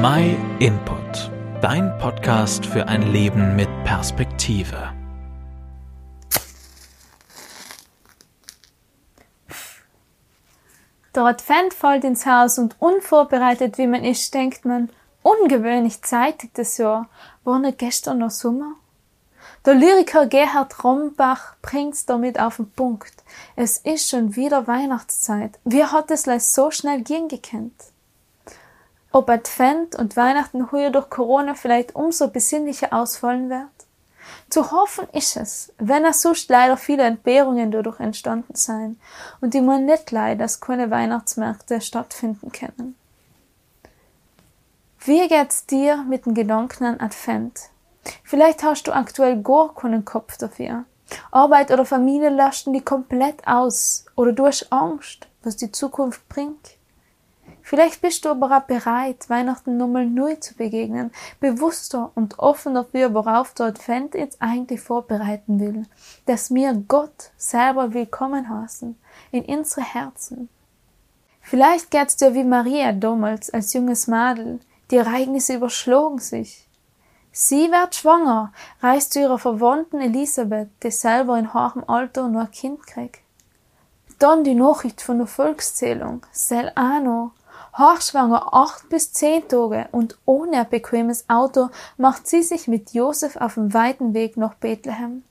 My Input, dein Podcast für ein Leben mit Perspektive. Advent fällt ins Haus und unvorbereitet wie man ist, denkt man, ungewöhnlich zeitig das Jahr. War nicht gestern noch Sommer? Der Lyriker Gerhard Rombach bringt's damit auf den Punkt. Es ist schon wieder Weihnachtszeit. Wie hat es so schnell gehen gekannt? Ob Advent und Weihnachten heuer durch Corona vielleicht umso besinnlicher ausfallen wird? Zu hoffen ist es, wenn es sonst leider viele Entbehrungen dadurch entstanden seien und die man nicht leid, dass keine Weihnachtsmärkte stattfinden können. Wie geht's dir mit den Gedanken an Advent? Vielleicht hast du aktuell gar keinen Kopf dafür. Arbeit oder Familie lasten die komplett aus oder du hast Angst, was die Zukunft bringt. Vielleicht bist du aber auch bereit, Weihnachten nochmal neu zu begegnen, bewusster und offen dafür, worauf der Advent jetzt eigentlich vorbereiten will, dass wir Gott selber willkommen heißen in unsere Herzen. Vielleicht geht's dir wie Maria damals als junges Madel, die Ereignisse überschlagen sich. Sie wird schwanger, reist zu ihrer Verwandten Elisabeth, die selber in hohem Alter nur ein Kind kriegt. Dann die Nachricht von der Volkszählung, sel ano, hochschwanger acht bis zehn Tage und ohne ein bequemes Auto macht sie sich mit Josef auf dem weiten Weg nach Bethlehem.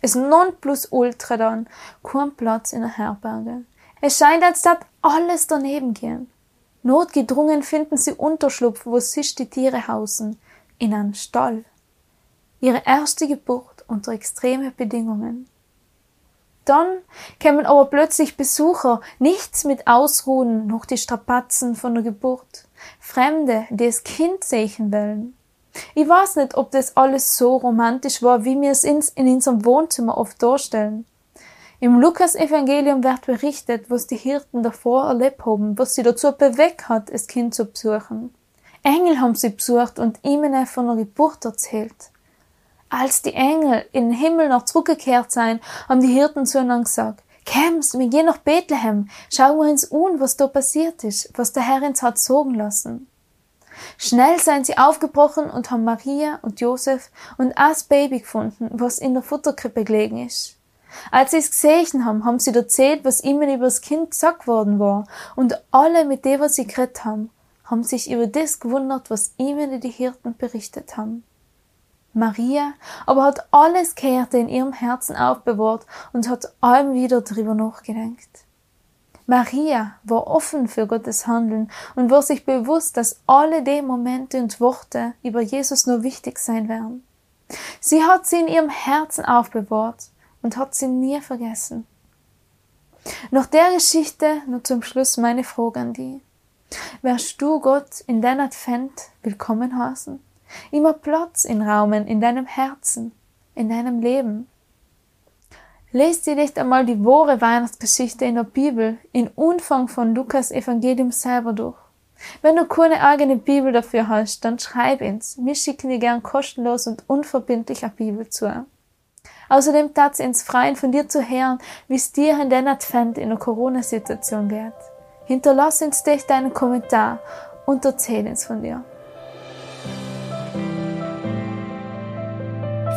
Es Nonplusultra dann, kein Platz in der Herberge. Es scheint, als ob alles daneben gehen. Notgedrungen finden sie Unterschlupf, wo sich die Tiere hausen, in einem Stall. Ihre erste Geburt unter extreme Bedingungen. Dann kämen aber plötzlich Besucher, nichts mit Ausruhen, noch die Strapazen von der Geburt. Fremde, die das Kind sehen wollen. Ich weiß nicht, ob das alles so romantisch war, wie wir es in unserem Wohnzimmer oft darstellen. Im Lukas-Evangelium wird berichtet, was die Hirten davor erlebt haben, was sie dazu bewegt hat, das Kind zu besuchen. Engel haben sie besucht und ihnen von der Geburt erzählt. Als die Engel in den Himmel noch zurückgekehrt seien, haben die Hirten zueinander gesagt, Käms, wir gehen nach Bethlehem, schauen wir uns an, was da passiert ist, was der Herr uns hat sorgen lassen. Schnell seien sie aufgebrochen und haben Maria und Josef und das Baby gefunden, was in der Futterkrippe gelegen ist. Als sie es gesehen haben, haben sie erzählt, was ihnen über das Kind gesagt worden war, und alle, mit dem was sie geredet haben, haben sich über das gewundert, was ihnen die Hirten berichtet haben. Maria aber hat alles Kehrte in ihrem Herzen aufbewahrt und hat allem wieder darüber nachgedenkt. Maria war offen für Gottes Handeln und war sich bewusst, dass alle die Momente und Worte über Jesus nur wichtig sein werden. Sie hat sie in ihrem Herzen aufbewahrt und hat sie nie vergessen. Nach der Geschichte nur zum Schluss meine Frage an die. Wärst du Gott in dein Advent willkommen heißen? Immer Platz in Raumen in deinem Herzen, in deinem Leben. Lest dir nicht einmal die wahre Weihnachtsgeschichte in der Bibel, in Umfang von Lukas Evangelium selber durch. Wenn du keine eigene Bibel dafür hast, dann schreib ins. Wir schicken dir gern kostenlos und unverbindlich eine Bibel zu. Außerdem tat ins Freien von dir zu hören, wie es dir in deinem Advent in der Corona-Situation geht. Hinterlass uns dich deinen Kommentar und erzähl uns von dir.